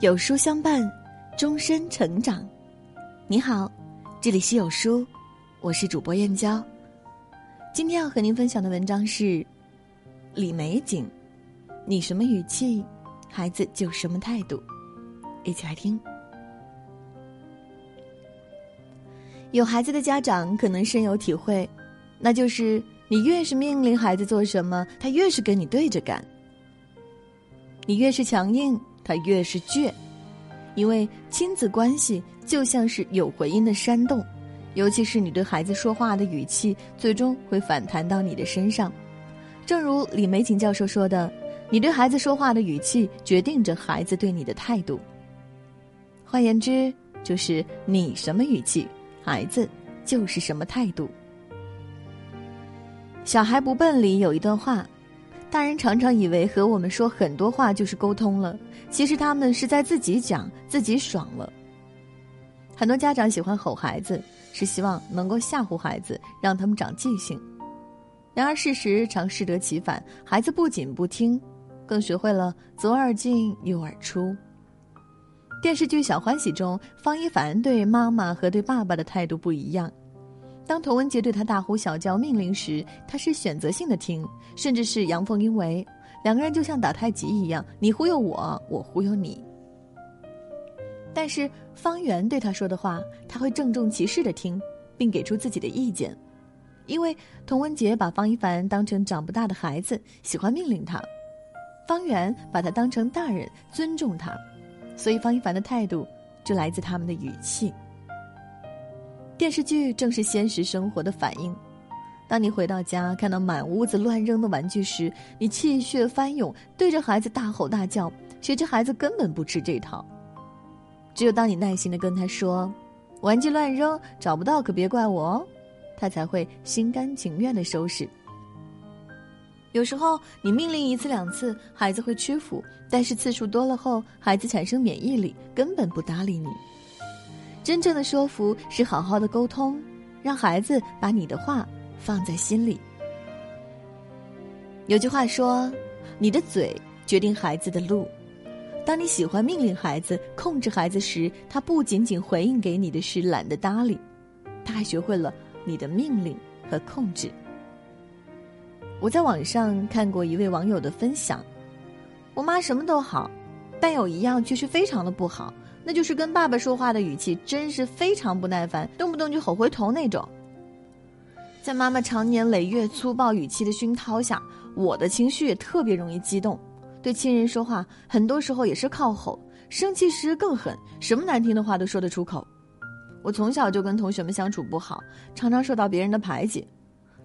有书相伴，终身成长。你好，这里是有书，我是主播燕娇。今天要和您分享的文章是李美景。你什么语气，孩子就什么态度。一起来听。有孩子的家长可能深有体会，那就是你越是命令孩子做什么，他越是跟你对着干；你越是强硬，他越是倔。因为亲子关系就像是有回音的山洞，尤其是你对孩子说话的语气，最终会反弹到你的身上。正如李玫瑾教授说的：“你对孩子说话的语气，决定着孩子对你的态度。”换言之，就是你什么语气。孩子就是什么态度。小孩不笨里有一段话，大人常常以为和我们说很多话就是沟通了，其实他们是在自己讲自己爽了。很多家长喜欢吼孩子，是希望能够吓唬孩子，让他们长记性。然而事实常适得其反，孩子不仅不听，更学会了左耳进右耳出。电视剧《小欢喜》中，方一凡对妈妈和对爸爸的态度不一样。当童文杰对他大呼小叫命令时，他是选择性的听，甚至是阳奉阴违。两个人就像打太极一样，你忽悠我，我忽悠你。但是方圆对他说的话，他会郑重其事的听，并给出自己的意见。因为童文杰把方一凡当成长不大的孩子，喜欢命令他；方圆把他当成大人，尊重他。所以方一凡的态度就来自他们的语气。电视剧正是现实生活的反应。当你回到家看到满屋子乱扔的玩具时，你气血翻涌，对着孩子大吼大叫。谁知孩子根本不吃这套。只有当你耐心的跟他说：“玩具乱扔找不到可别怪我哦”，他才会心甘情愿的收拾。有时候你命令一次两次，孩子会屈服；但是次数多了后，孩子产生免疫力，根本不搭理你。真正的说服是好好的沟通，让孩子把你的话放在心里。有句话说：“你的嘴决定孩子的路。”当你喜欢命令孩子、控制孩子时，他不仅仅回应给你的是懒得搭理，他还学会了你的命令和控制。我在网上看过一位网友的分享，我妈什么都好，但有一样却是非常的不好，那就是跟爸爸说话的语气真是非常不耐烦，动不动就吼回头那种。在妈妈长年累月粗暴语气的熏陶下，我的情绪也特别容易激动，对亲人说话很多时候也是靠吼，生气时更狠，什么难听的话都说得出口。我从小就跟同学们相处不好，常常受到别人的排挤。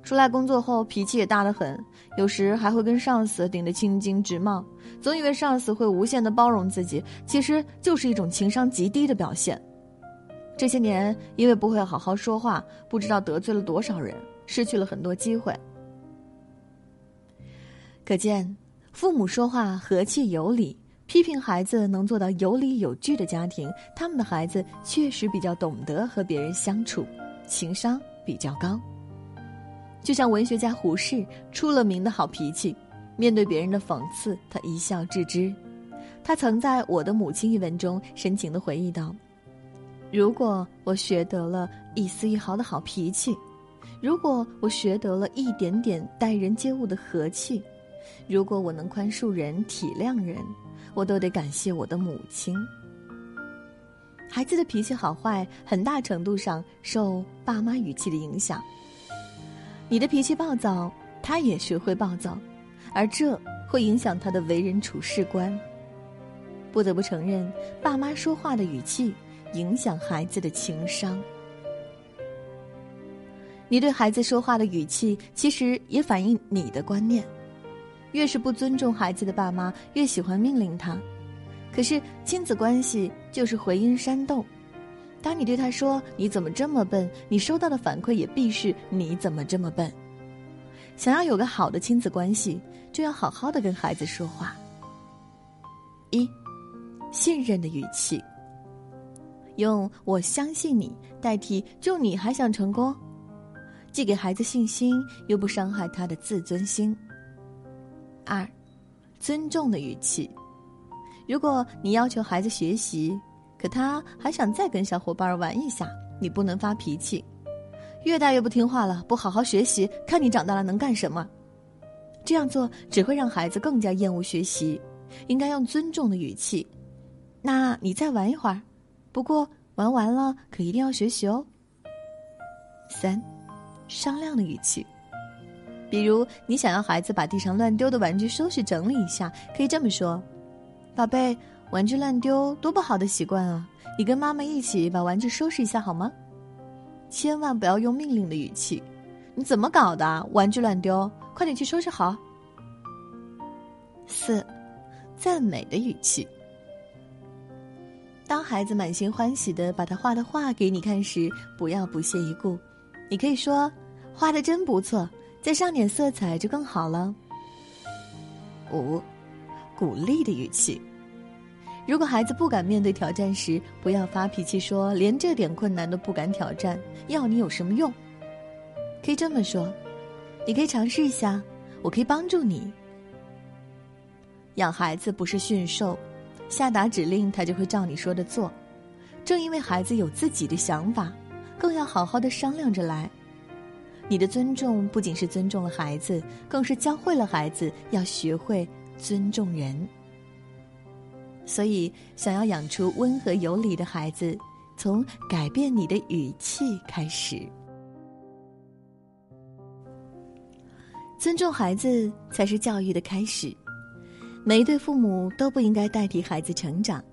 出来工作后，脾气也大得很，有时还会跟上司顶得青筋直冒，总以为上司会无限的包容自己，其实就是一种情商极低的表现。这些年，因为不会好好说话，不知道得罪了多少人，失去了很多机会。可见，父母说话和气有理，批评孩子能做到有理有据的家庭，他们的孩子确实比较懂得和别人相处，情商比较高。就像文学家胡适出了名的好脾气，面对别人的讽刺，他一笑置之。他曾在《我的母亲》一文中深情的回忆道：“如果我学得了一丝一毫的好脾气，如果我学得了一点点待人接物的和气，如果我能宽恕人、体谅人，我都得感谢我的母亲。”孩子的脾气好坏，很大程度上受爸妈语气的影响。你的脾气暴躁，他也学会暴躁，而这会影响他的为人处事观。不得不承认，爸妈说话的语气影响孩子的情商。你对孩子说话的语气，其实也反映你的观念。越是不尊重孩子的爸妈，越喜欢命令他。可是亲子关系就是回音山洞。当你对他说“你怎么这么笨”，你收到的反馈也必是“你怎么这么笨”。想要有个好的亲子关系，就要好好的跟孩子说话。一，信任的语气，用“我相信你”代替“就你还想成功”，既给孩子信心，又不伤害他的自尊心。二，尊重的语气。如果你要求孩子学习，可他还想再跟小伙伴玩一下，你不能发脾气。越大越不听话了，不好好学习，看你长大了能干什么？这样做只会让孩子更加厌恶学习。应该用尊重的语气。那你再玩一会儿，不过玩完了可一定要学习哦。三，商量的语气。比如你想要孩子把地上乱丢的玩具收拾整理一下，可以这么说：“宝贝，玩具乱丢多不好的习惯啊！你跟妈妈一起把玩具收拾一下好吗？”千万不要用命令的语气。你怎么搞的？玩具乱丢，快点去收拾好。四，赞美的语气。当孩子满心欢喜的把他画的画给你看时，不要不屑一顾。你可以说：“画的真不错，再上点色彩就更好了。”五，鼓励的语气。如果孩子不敢面对挑战时，不要发脾气说：“连这点困难都不敢挑战，要你有什么用？”可以这么说：“你可以尝试一下，我可以帮助你。”养孩子不是驯兽，下达指令他就会照你说的做。正因为孩子有自己的想法，更要好好的商量着来。你的尊重不仅是尊重了孩子，更是教会了孩子要学会尊重人。所以，想要养出温和有礼的孩子，从改变你的语气开始。尊重孩子才是教育的开始。每一对父母都不应该代替孩子成长。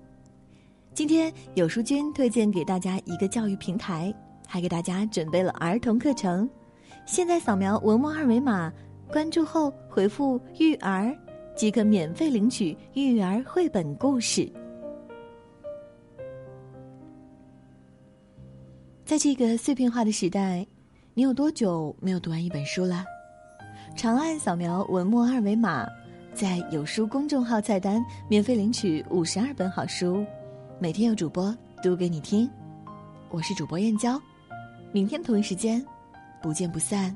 今天有书君推荐给大家一个教育平台，还给大家准备了儿童课程。现在扫描文末二维码，关注后回复“育儿”。即可免费领取育儿绘本故事。在这个碎片化的时代，你有多久没有读完一本书了？长按扫描文末二维码，在有书公众号菜单免费领取五十二本好书，每天有主播读给你听。我是主播燕娇，明天同一时间，不见不散。